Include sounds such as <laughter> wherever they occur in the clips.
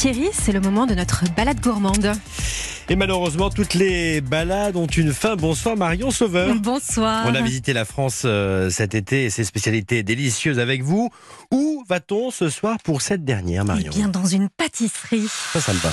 Thierry, c'est le moment de notre balade gourmande. Et malheureusement, toutes les balades ont une fin. Bonsoir Marion Sauveur. Bonsoir. On a visité la France euh, cet été et ses spécialités délicieuses avec vous. Où va-t-on ce soir pour cette dernière, Marion? Eh bien, dans une pâtisserie. Ça, ça me va.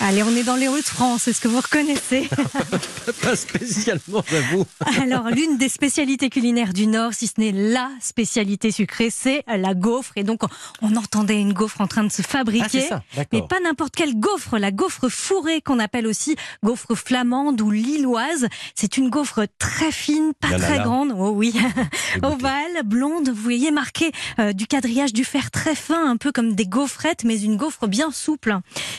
Allez, on est dans les Hauts-de-France, est-ce que vous reconnaissez <laughs> Pas spécialement, j'avoue. Alors, l'une des spécialités culinaires du Nord, si ce n'est la spécialité sucrée, c'est la gaufre. Et donc, on entendait une gaufre en train de se Ah, fabriquer. ça, mais pas n'importe quelle gaufre, la gaufre fourrée qu'on appelle aussi gaufre flamande ou lilloise. C'est une gaufre très fine, pas très là. grande. Oh oui, <laughs> ovale, blonde, vous voyez marqué euh, du quadrillage du fer très fin, un peu comme des gaufrettes, mais une gaufre bien souple.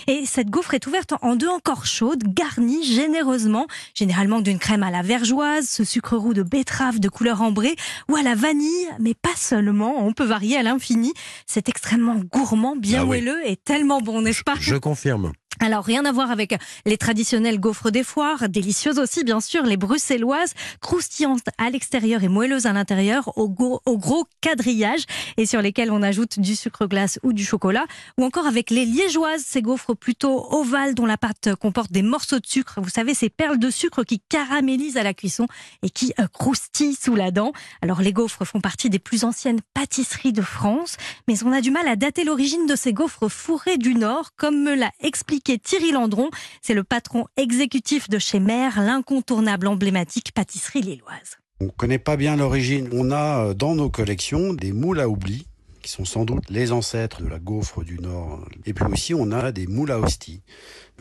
Et cette gaufre est ouverte en deux encore chaude, garnie généreusement, généralement d'une crème à la vergeoise, ce sucre roux de betterave de couleur ambrée ou à la vanille, mais pas seulement, on peut varier à l'infini. C'est extrêmement gourmand, bien Ah oui. moelleux et tellement bon, n'est-ce pas? Je confirme. Alors rien à voir avec les traditionnelles gaufres des foires, délicieuses aussi bien sûr, les bruxelloises, croustillantes à l'extérieur et moelleuses à l'intérieur, au, go- au gros quadrillage et sur lesquelles on ajoute du sucre glace ou du chocolat, ou encore avec les liégeoises, ces gaufres plutôt ovales dont la pâte comporte des morceaux de sucre, vous savez ces perles de sucre qui caramélisent à la cuisson et qui euh, croustillent sous la dent. Alors les gaufres font partie des plus anciennes pâtisseries de France, mais on a du mal à dater l'origine de ces gaufres fourrées du Nord, comme me l'a expliqué Thierry Landron. C'est le patron exécutif de chez Mère, l'incontournable emblématique pâtisserie lilloise. On ne connaît pas bien l'origine. On a euh, dans nos collections des moules à oubli, qui sont sans doute les ancêtres de la gaufre du Nord. Et puis aussi, on a des moules à hostie.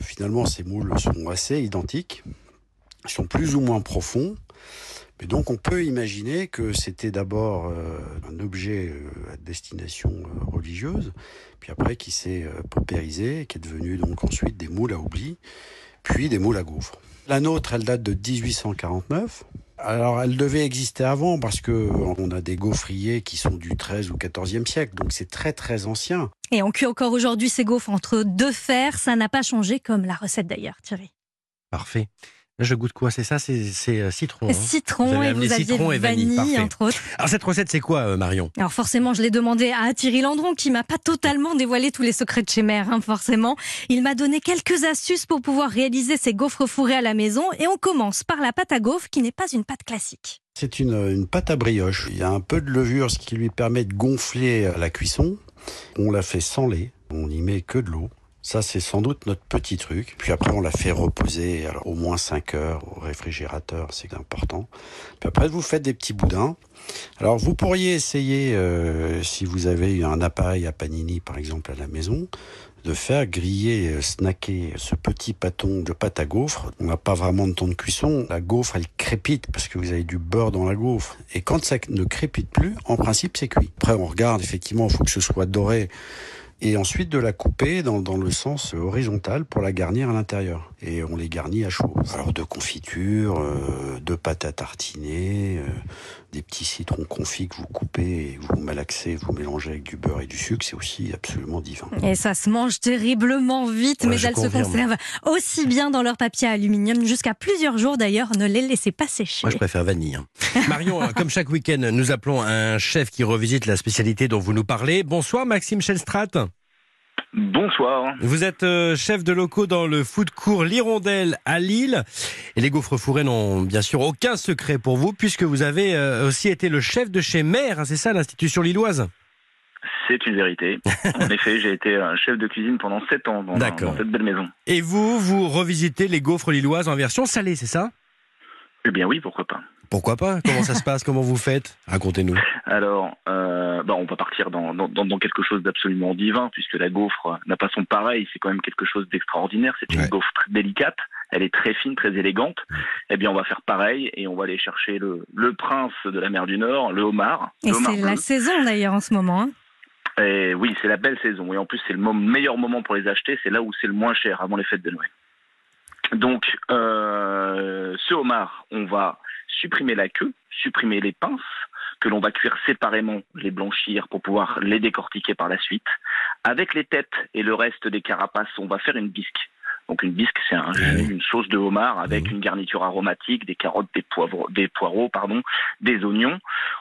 Finalement, ces moules sont assez identiques. Ils sont plus ou moins profonds. Mais donc, on peut imaginer que c'était d'abord euh, un objet euh, à destination euh, religieuse, puis après qui s'est paupérisé, qui est devenu donc ensuite des moules à oubli, puis des moules à gaufres. La nôtre, elle date de 1849. Alors, elle devait exister avant parce que on a des gaufriers qui sont du 13 ou 14e siècle, donc c'est très très ancien. Et on cuit encore aujourd'hui ces gaufres entre deux fers, ça n'a pas changé comme la recette d'ailleurs, Thierry. Parfait. Je goûte quoi C'est ça C'est c'est, euh, citron. hein Citron et vous aviez citron et vanille, entre autres. Alors, cette recette, c'est quoi, euh, Marion? Alors forcément, je l'ai demandé à Thierry Landron qui m'a pas totalement dévoilé tous les secrets de chez Mère, hein, forcément. Il m'a donné quelques astuces pour pouvoir réaliser ces gaufres fourrées à la maison et on commence par la pâte à gaufres qui n'est pas une pâte classique. C'est une, une pâte à brioche. Il y a un peu de levure, ce qui lui permet de gonfler à la cuisson. On la fait sans lait, on n'y met que de l'eau. Ça, c'est sans doute notre petit truc. Puis après, on la fait reposer alors, au moins 5 heures au réfrigérateur, c'est important. Puis après, vous faites des petits boudins. Alors, vous pourriez essayer, euh, si vous avez un appareil à panini, par exemple, à la maison, de faire griller, euh, snacker ce petit pâton de pâte à gaufre. On n'a pas vraiment de temps de cuisson. La gaufre, elle crépite parce que vous avez du beurre dans la gaufre. Et quand ça ne crépite plus, en principe, c'est cuit. Après, on regarde, effectivement, il faut que ce soit doré. Et ensuite de la couper dans, dans le sens horizontal pour la garnir à l'intérieur. Et on les garnit à chaud. Alors de confiture, euh, de pâte à tartiner, citrons confits que vous coupez et vous malaxez, vous mélangez avec du beurre et du sucre, c'est aussi absolument divin. Et ça se mange terriblement vite, Ouais, mais elles se conservent aussi bien dans leur papier aluminium jusqu'à plusieurs jours d'ailleurs. Ne les laissez pas sécher. Moi, je préfère vanille. hein. <laughs> Marion, euh, comme chaque week-end, nous appelons un chef qui revisite la spécialité dont vous nous parlez. Bonsoir, Maxime Chelstrat. Bonsoir. Vous êtes euh, chef de locaux dans le food court L'Hirondelle à Lille. Et les gaufres fourrées n'ont bien sûr aucun secret pour vous, puisque vous avez euh, aussi été le chef de chez Mère, hein, c'est ça, l'institution lilloise? C'est une vérité. <laughs> En effet, j'ai été chef de cuisine pendant 7 ans dans, dans cette belle maison. Et vous, vous revisitez les gaufres lilloises en version salée, c'est ça? Eh bien oui, pourquoi pas. Pourquoi pas? Comment ça se passe? Comment vous faites? Racontez-nous. Alors, euh, bah, on va partir dans, dans, dans- dans quelque chose d'absolument divin, puisque la gaufre n'a pas son pareil, c'est quand même quelque chose d'extraordinaire. C'est une Ouais. gaufre très délicate, elle est très fine, très élégante. Eh bien, on va faire pareil et on va aller chercher le, le prince de la mer du Nord, le homard. Et c'est la saison d'ailleurs en ce moment. hein. Et oui, c'est la belle saison. Et en plus, c'est le meilleur moment pour les acheter. C'est là où c'est le moins cher, avant les fêtes de Noël. Donc, euh, ce homard, on va supprimer la queue, supprimer les pinces, que l'on va cuire séparément, les blanchir pour pouvoir les décortiquer par la suite. Avec les têtes et le reste des carapaces, on va faire une bisque. Donc une bisque, c'est un jus, une sauce de homard avec Mhm. une garniture aromatique, des carottes, des poivrons, des poireaux, pardon, des oignons.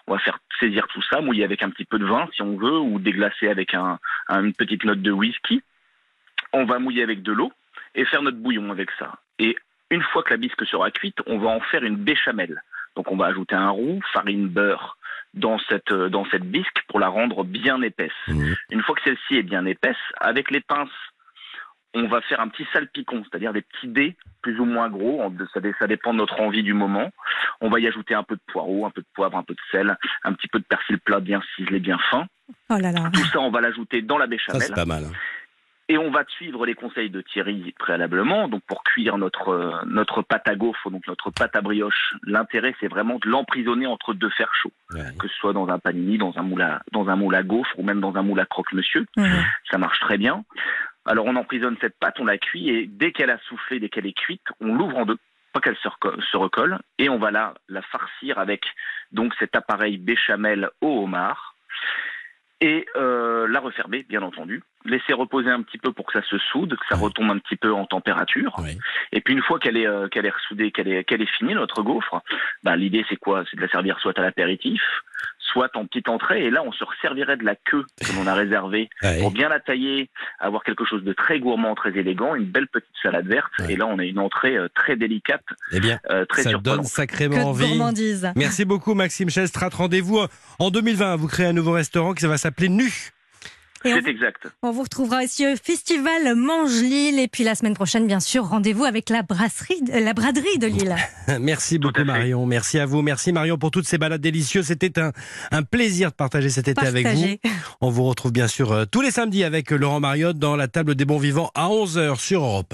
On va faire saisir tout ça, mouiller avec un petit peu de vin si on veut, ou déglacer avec un, un- une petite note de whisky. On va mouiller avec de l'eau et faire notre bouillon avec ça. Et une fois que la bisque sera cuite, on va en faire une béchamel. Donc on va ajouter un roux, farine, beurre dans cette, euh, dans cette bisque pour la rendre bien épaisse. Mhm. Une fois que celle-ci est bien épaisse, avec les pinces, on va faire un petit salpicon, c'est-à-dire des petits dés plus ou moins gros, en- ça, ça dépend de notre envie du moment. On va y ajouter un peu de poireau, un peu de poivre, un peu de sel, un petit peu de persil plat bien ciselé, bien fin. Oh là là. Tout ça, on va l'ajouter dans la Ça, béchamel. c'est pas mal. hein. Et on va suivre les conseils de Thierry préalablement. Donc pour cuire notre euh, notre pâte à gaufre, donc notre pâte à brioche, l'intérêt c'est vraiment de l'emprisonner entre deux fers chauds, Ouais. que ce soit dans un panini, dans un moule à dans un moule à gaufre ou même dans un moule à croque-monsieur. Ça marche très bien. Alors on emprisonne cette pâte, on la cuit et dès qu'elle a soufflé, dès qu'elle est cuite, on l'ouvre en deux, pas qu'elle se, reco- se recolle, et on va la, la farcir avec donc cet appareil béchamel au homard et euh, la refermer, bien entendu. Laisser reposer un petit peu pour que ça se soude, que ça retombe un petit peu en température. Et puis une fois qu'elle est euh, qu'elle est ressoudée, qu'elle est qu'elle est finie notre gaufre, bah, l'idée c'est quoi? C'est de la servir soit à l'apéritif, soit en petite entrée. Et là on se resservirait de la queue que l'on a <laughs> réservée Ouais. pour bien la tailler, avoir quelque chose de très gourmand, très élégant, une belle petite salade verte. Ouais. Et là, on a une entrée euh, très délicate, Eh bien, euh, très ça donne sacrément envie. gourmandise. Merci beaucoup Maxime Chestrat. Rendez-vous en 2020. Vous créez un nouveau restaurant qui va s'appeler Nu. C'est exact. on vous retrouvera aussi au festival Mange Lille. Et puis la semaine prochaine, bien sûr, rendez-vous avec la brasserie, euh, la braderie de Lille. <laughs> Merci beaucoup. Marion. Merci à vous. Merci Marion pour toutes ces balades délicieuses. C'était un, un plaisir de partager cet été avec vous. On vous retrouve bien sûr euh, tous les samedis avec Laurent Mariotte dans la table des bons vivants à 11h sur Europe 1.